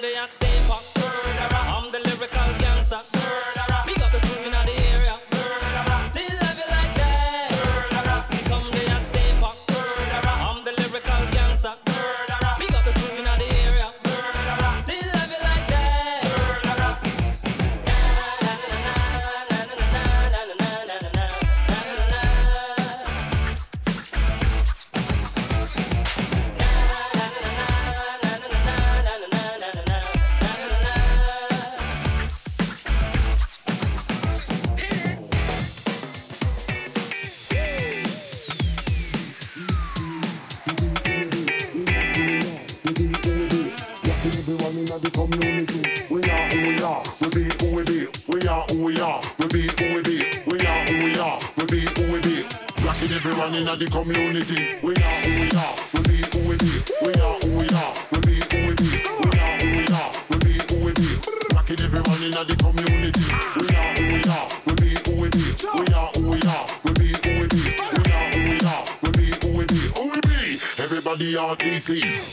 der Arzt inna the community. We are who we are, we be who we be. We are who we are, we be who we be. We are who we are, we be who we be. Rocking everyone inna the community. We are who we are, we be who we be. We are who we are, we be who we be. We are who we are, we be who we be. Who we be? Everybody RTC.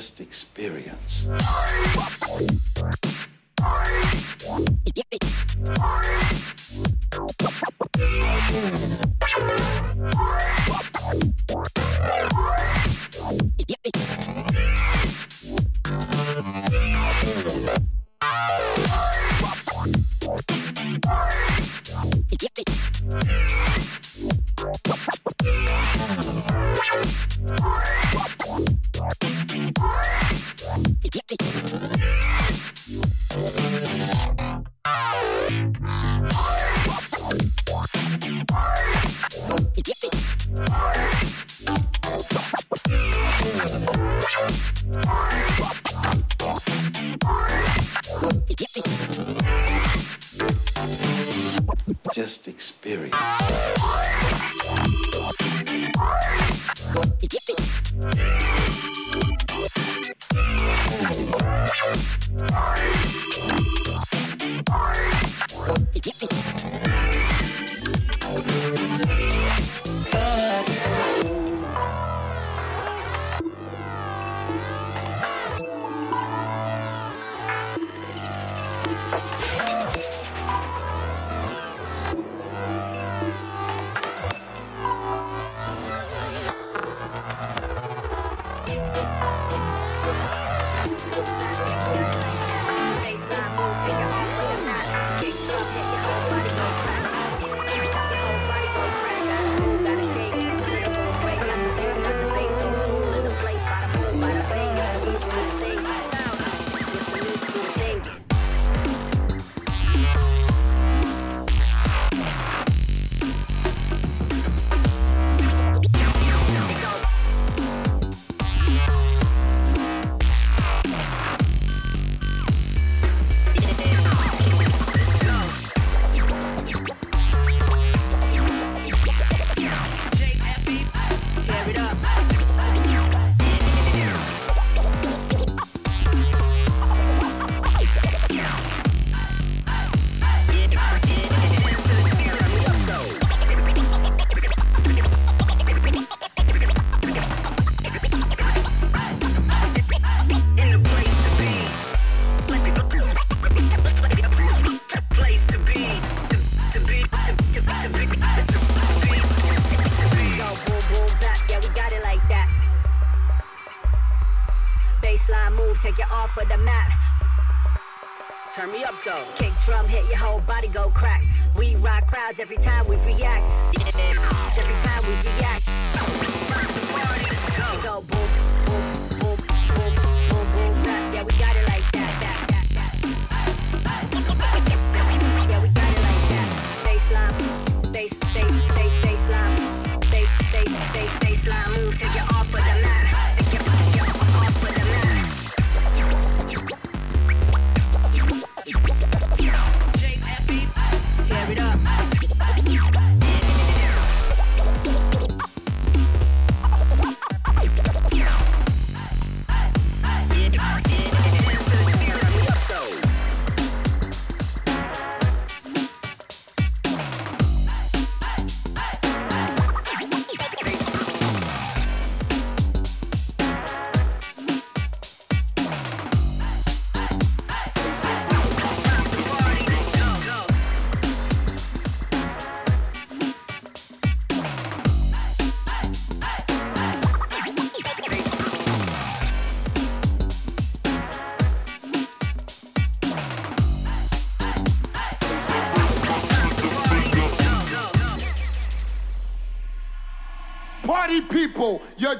greatest experience.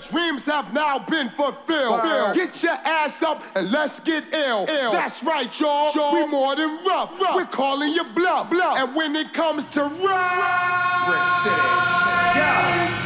dreams have now been fulfilled. Get your ass up and let's get ill. Ill. That's right, y'all. y'all. We more than rough. rough. We're calling you bluff. bluff. And when it comes to rock, Rick City. Yeah.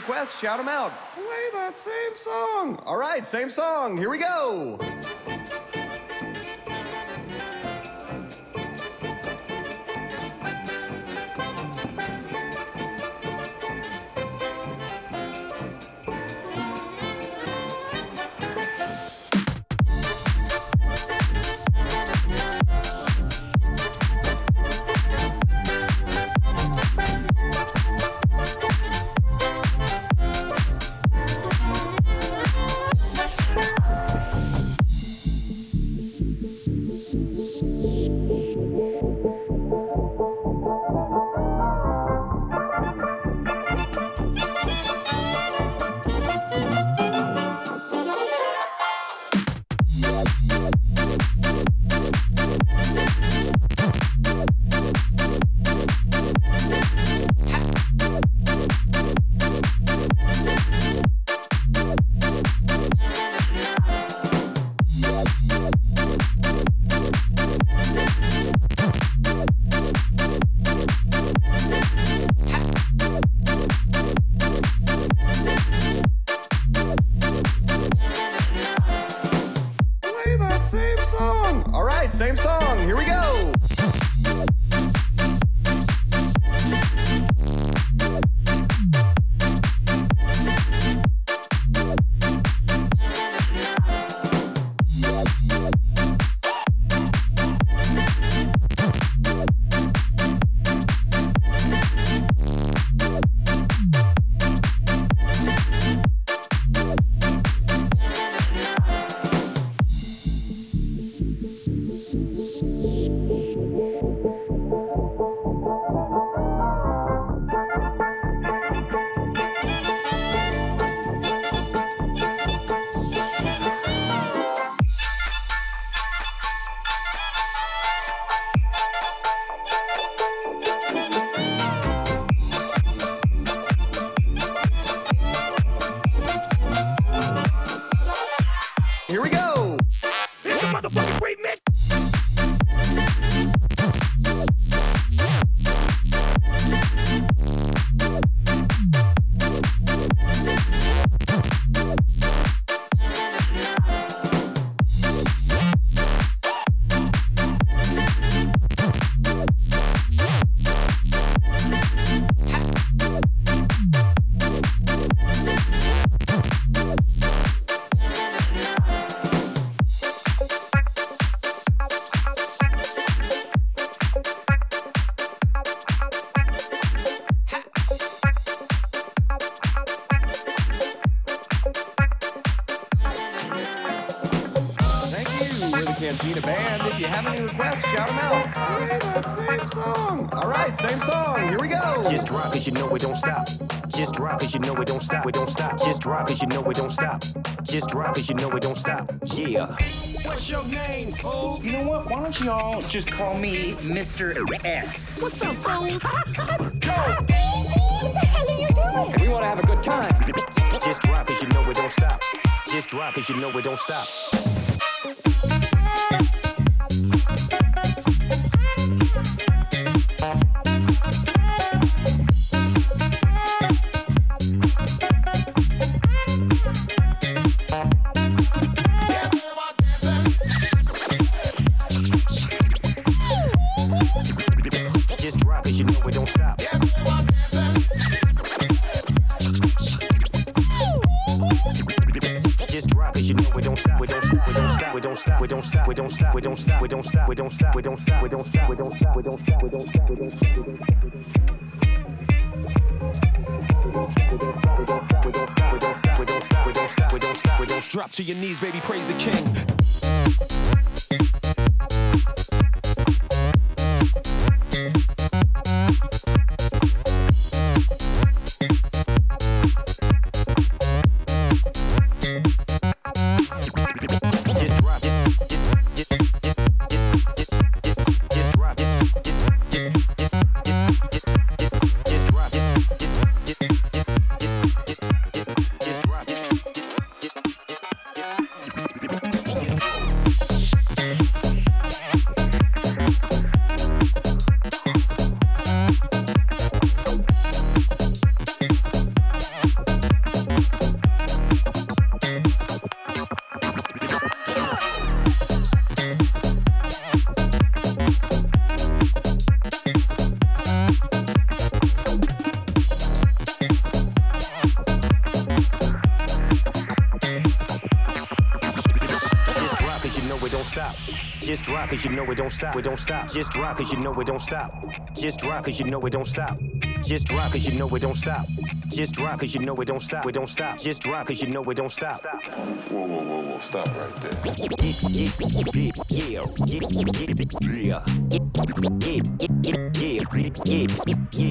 Requests, shout them out. Play that same song. All right, same song. Here we go. Stop. It don't stop. Just drop cause you know it don't stop. Just drop cause you know it don't stop. Yeah. What's your name, fool? You know what? Why don't y'all just call me Mr. S? What's up, fools? What the hell are you doing? We wanna have a good time. Just drop cause you know it don't stop. Just drop cause you know it don't stop. We don't stop. We don't stop. We don't stop. We don't stop. We don't stop. We don't stop. We don't stop. We don't stop. We don't stop. We don't stop. We don't stop. Drop to your knees, baby, praise the king. Cause you know it don't stop. It don't stop. Just drop cause you know it don't stop. Just drop cause you know it don't stop. Just drop cause you know it don't stop. Just drop cause you know it don't stop. It don't stop. Just drop cause you know it don't stop. Whoa, whoa, whoa, whoa, stop right there. Yeah, yeah, yeah, yeah, yeah, yeah, yeah, yeah, yeah.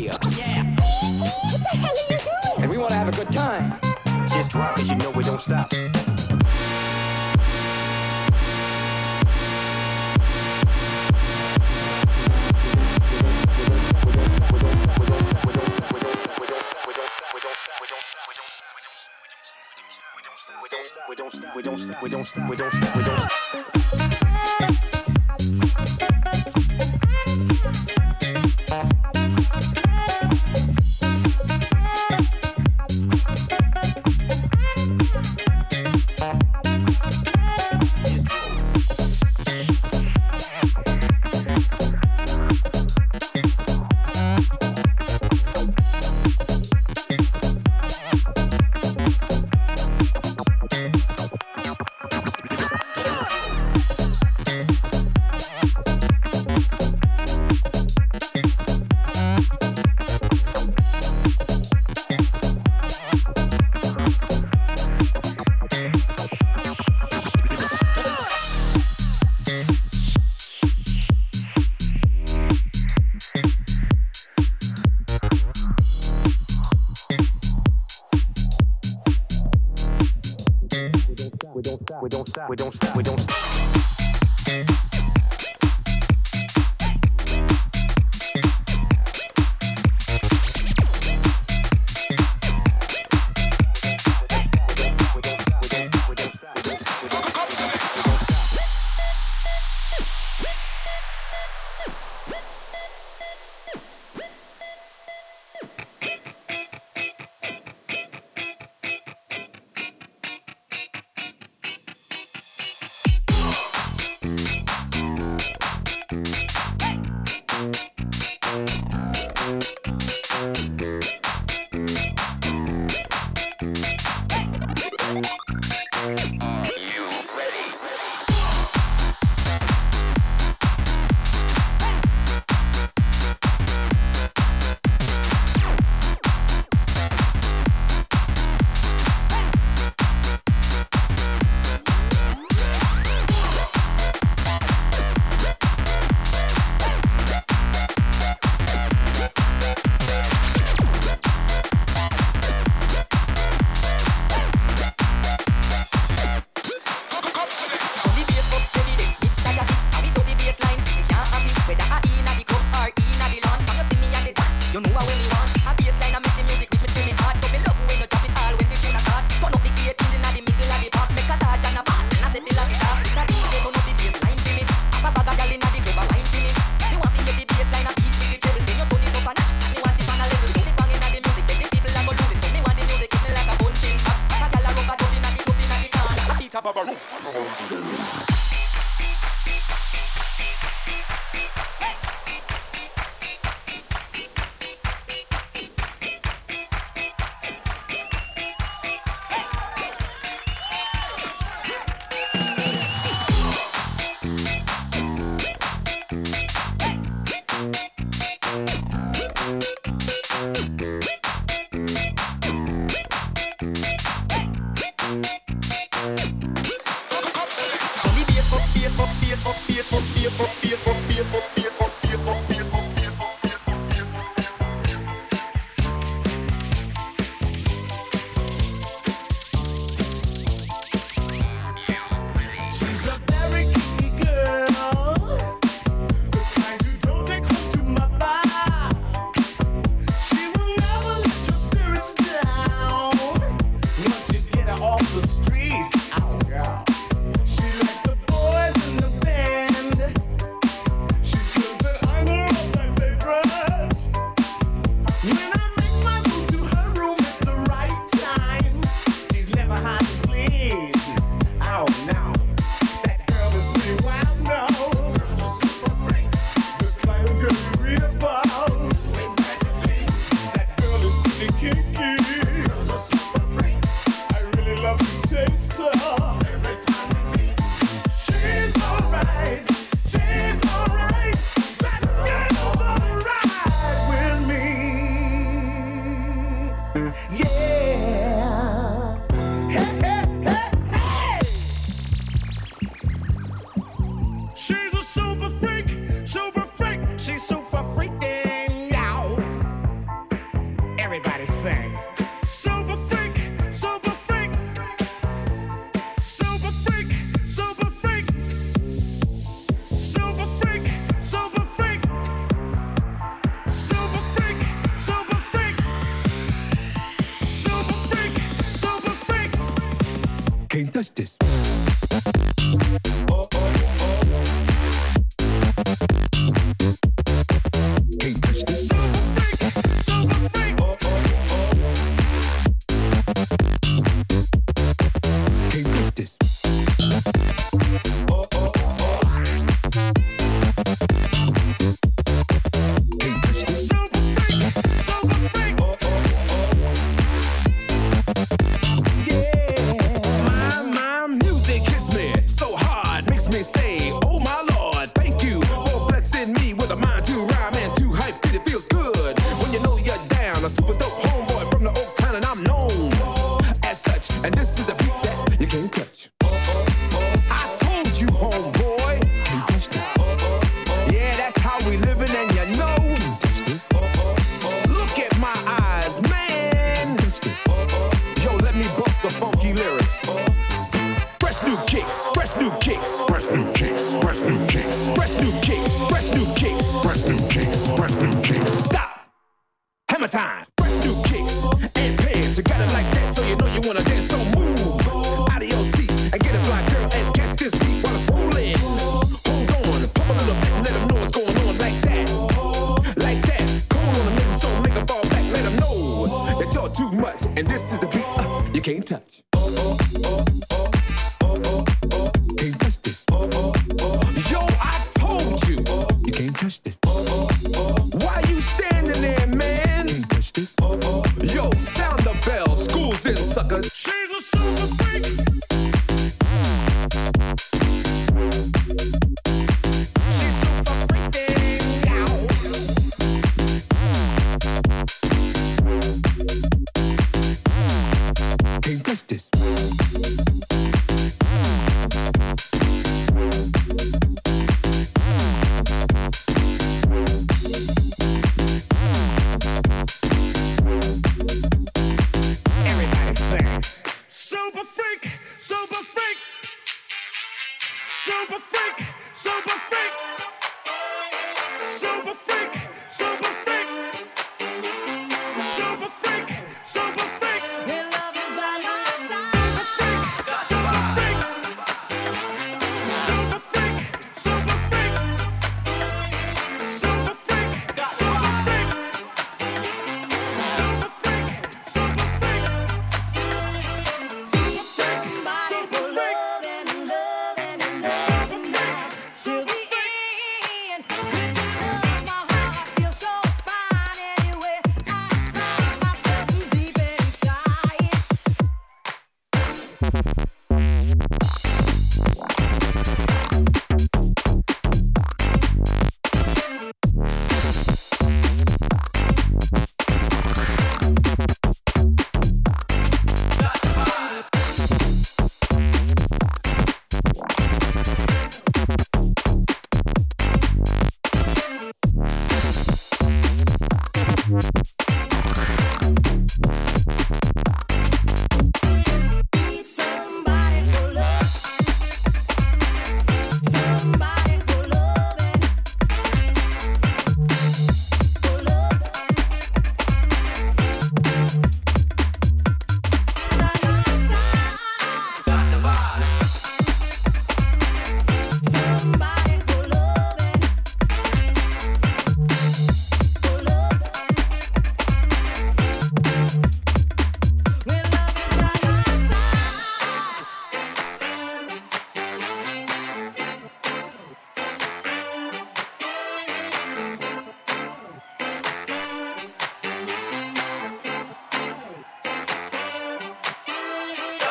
We don't stop.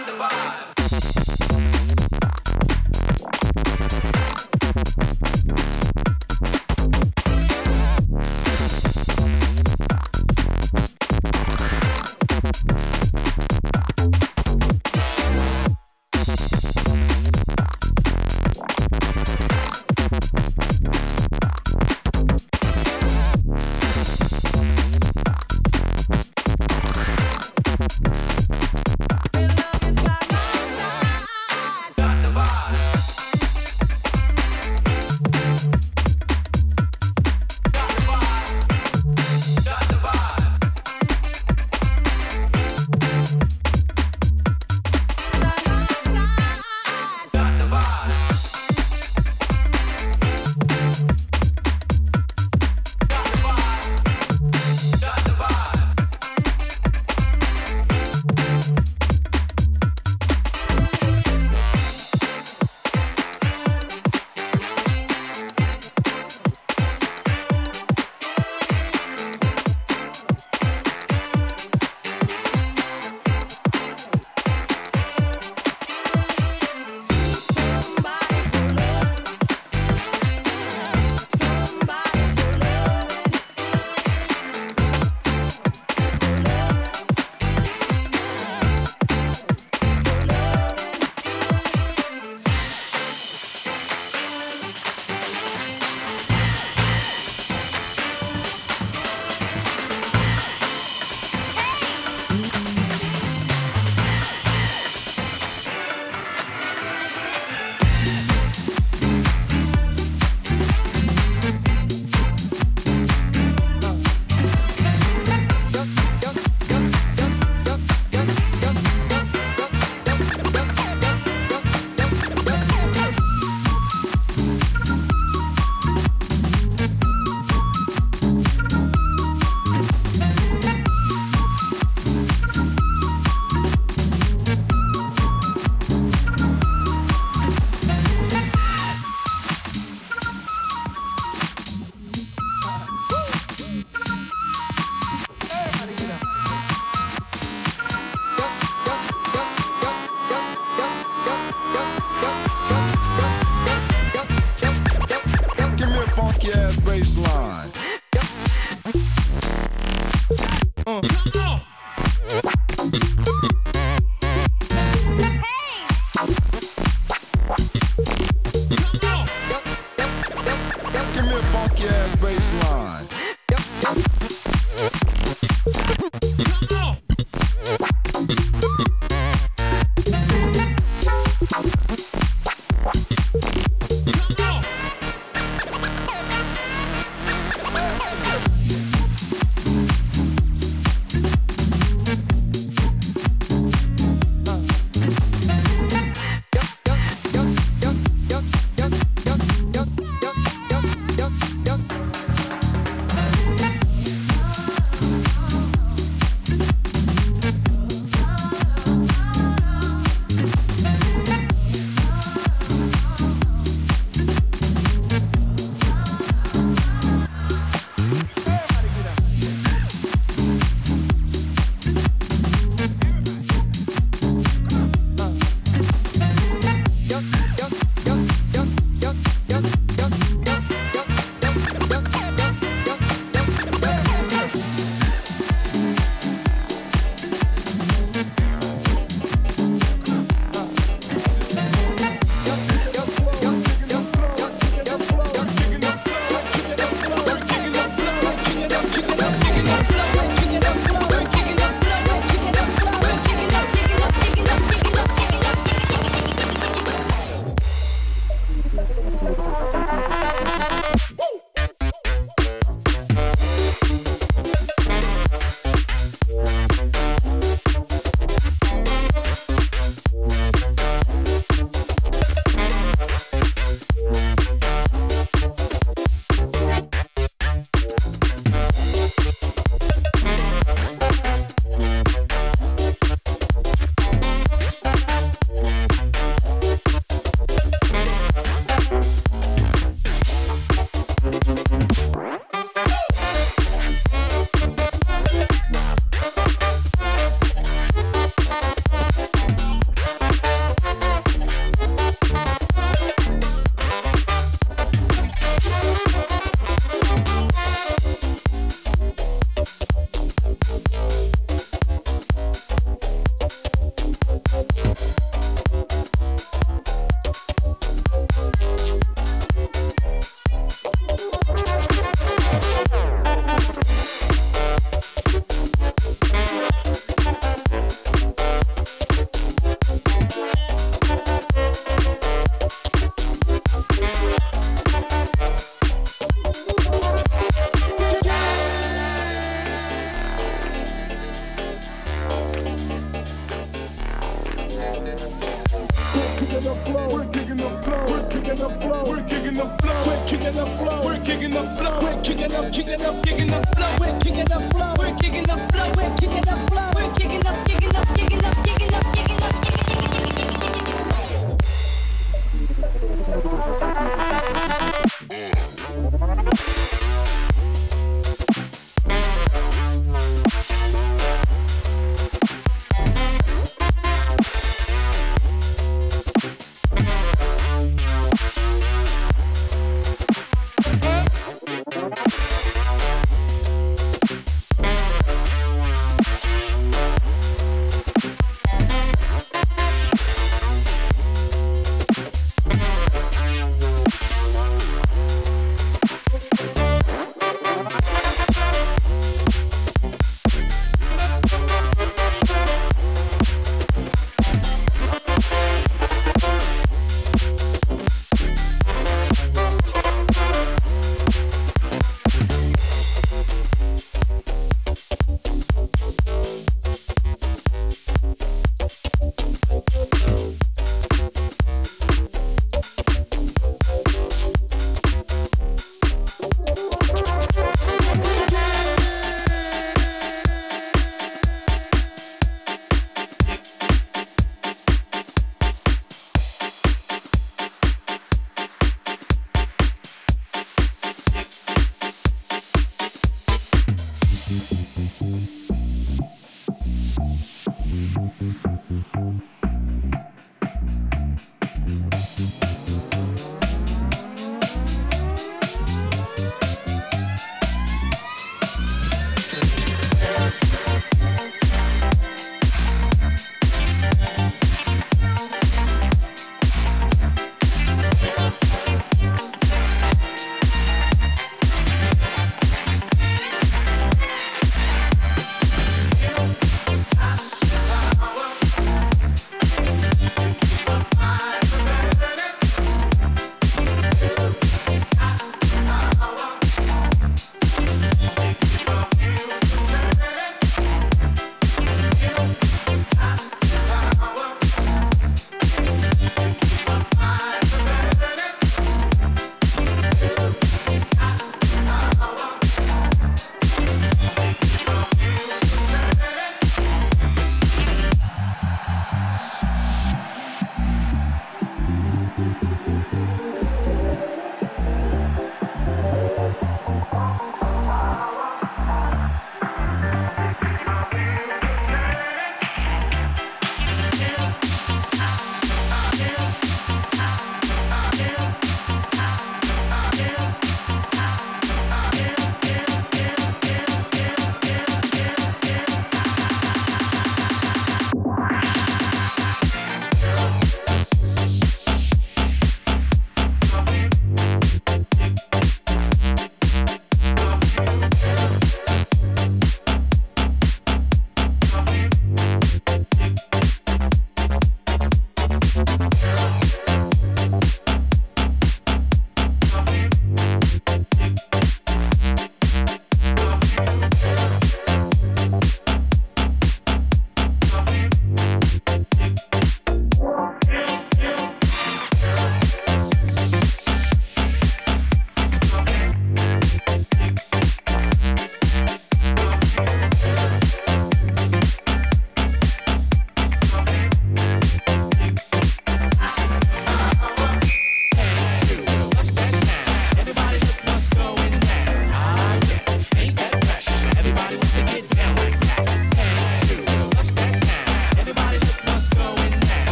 find the vibe.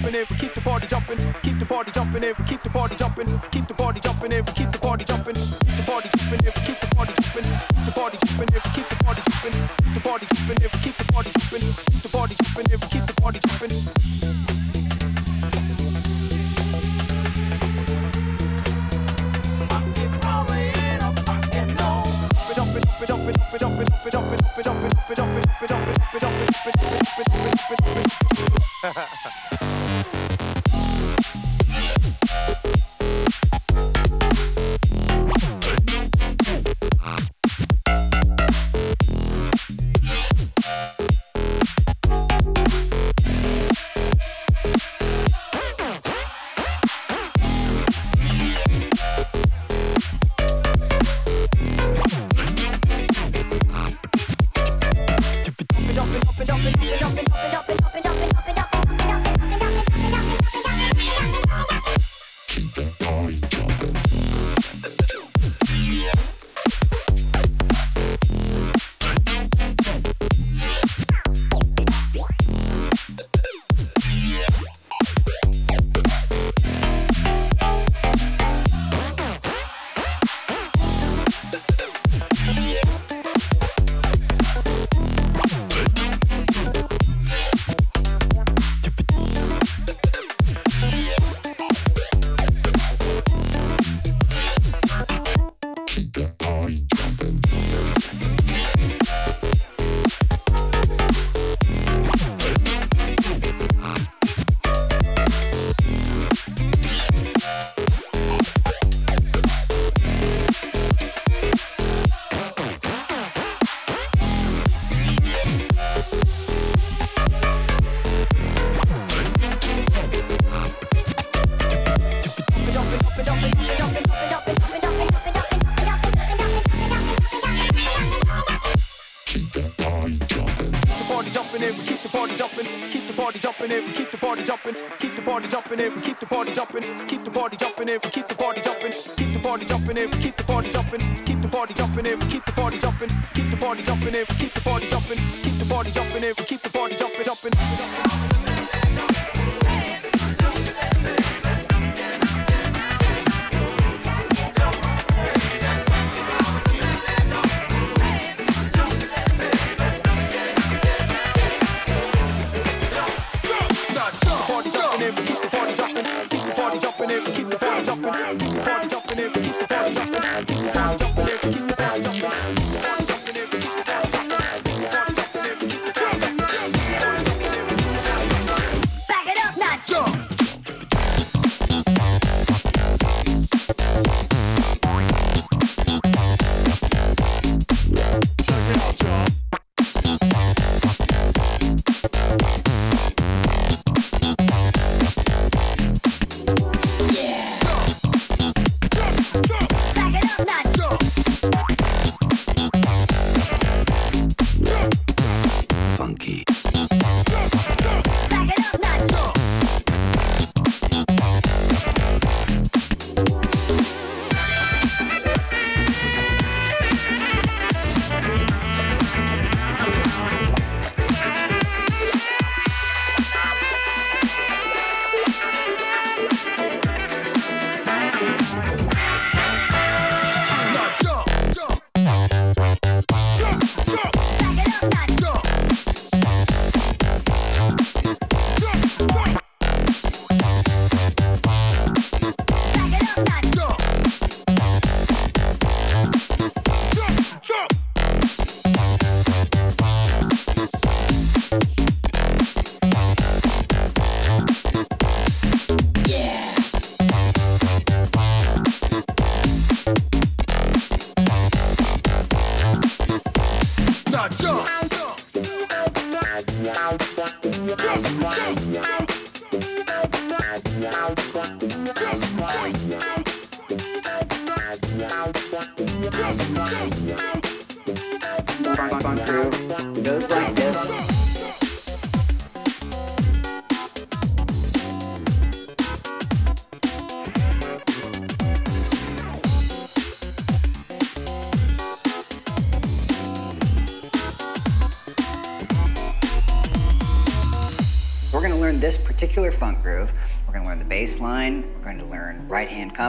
Jumping in, we keep the party jumping, keep the party jumping in, we keep the party jumping, keep the party jumping in, we keep the party jumping, keep the party jumping in, we keep the party jumping, the party jumping in, we keep the party jumping, the party jumping in, we keep the party jumping, the party jumping in, we keep the party jumping. Jumping in, we keep the party jumping, keep the party jumping in, we keep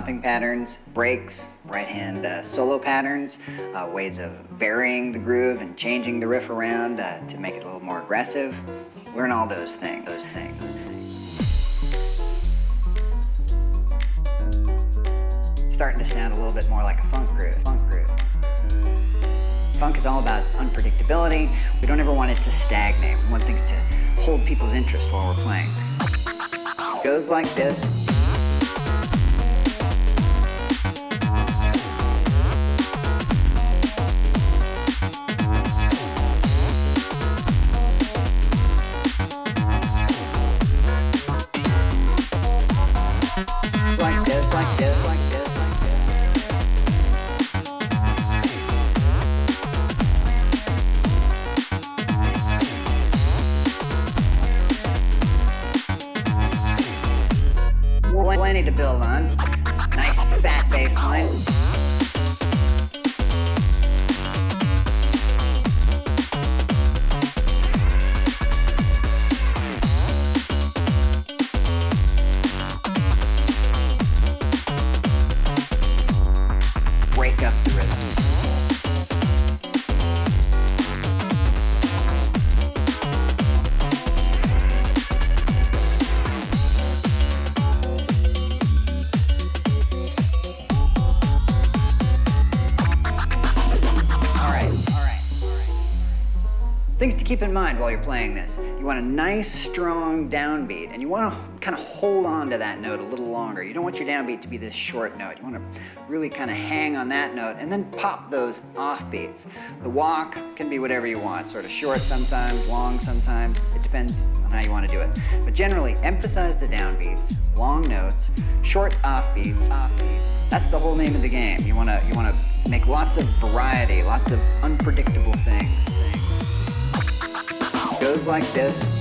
comping patterns, breaks, right hand uh, solo patterns, uh, ways of varying the groove and changing the riff around uh, to make it a little more aggressive. Learn all those things. Those things. Starting to sound a little bit more like a funk groove. Funk groove. Funk is all about unpredictability. We don't ever want it to stagnate. We want things to hold people's interest while we're playing. It Goes like this. Mind while you're playing this. You want a nice, strong downbeat, and you want to kind of hold on to that note a little longer. You don't want your downbeat to be this short note. You want to really kind of hang on that note and then pop those offbeats. The walk can be whatever you want, sort of short sometimes, long sometimes. It depends on how you want to do it. But generally, emphasize the downbeats, long notes, short offbeats, offbeats. That's the whole name of the game. You want to you want to make lots of variety, lots of unpredictable things. Goes like this.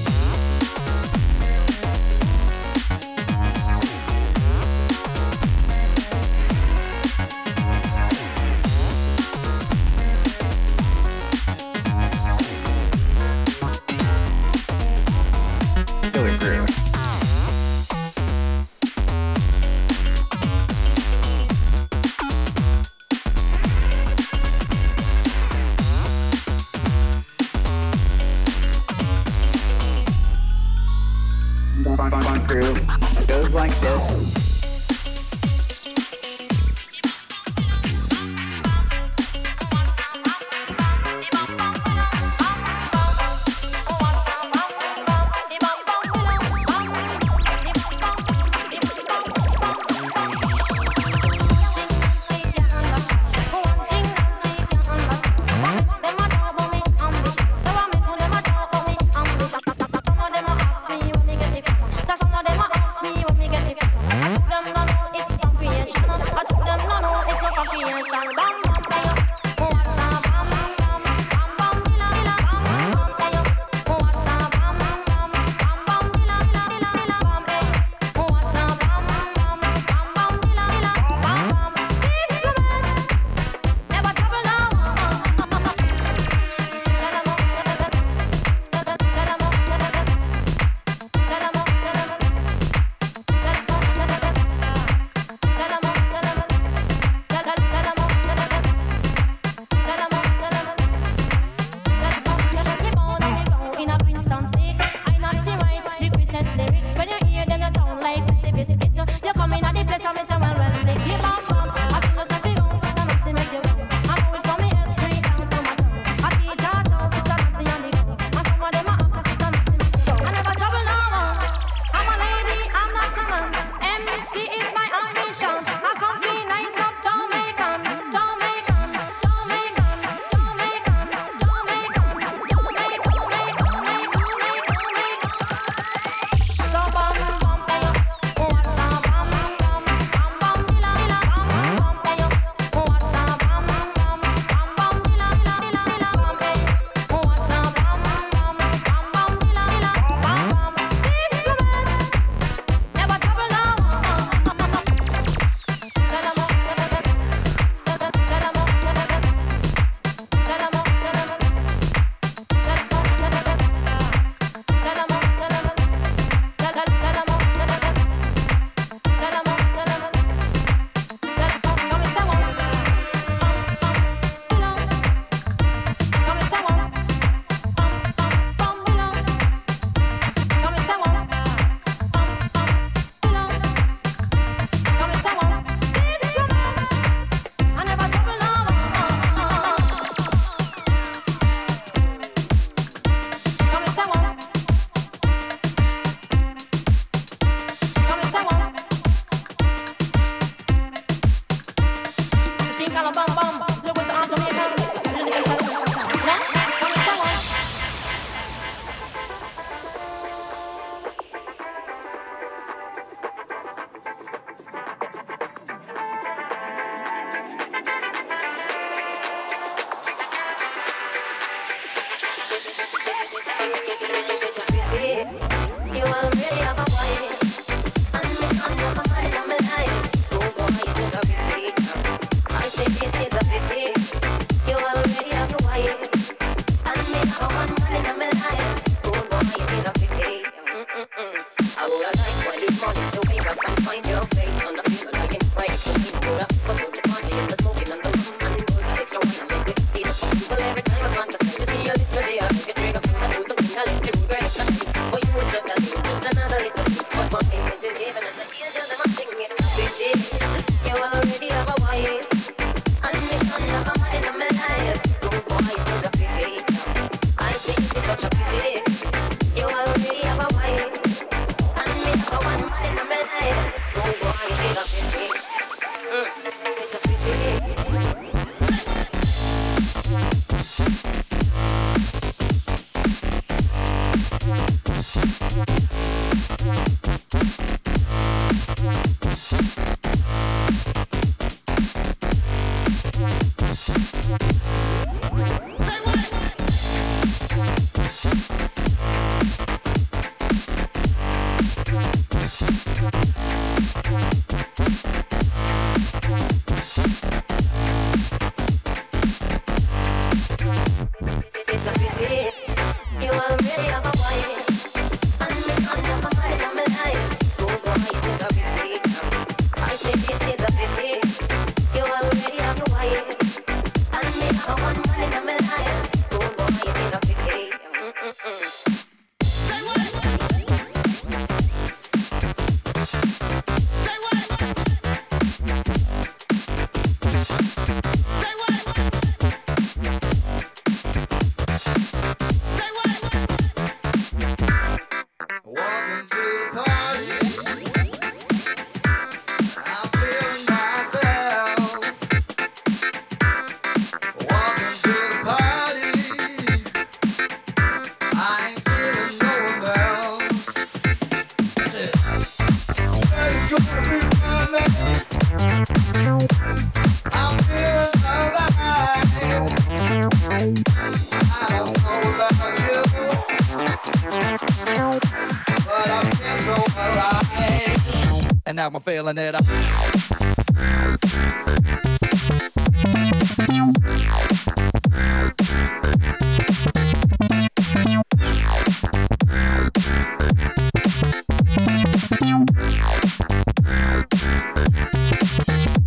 time I'm feeling it.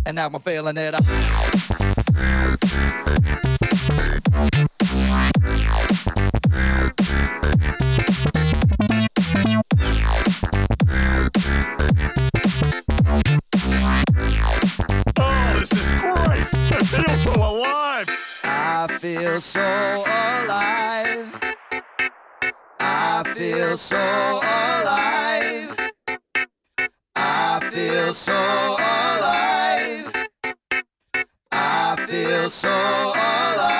And now I'm feeling it. feel so alive. I feel so alive.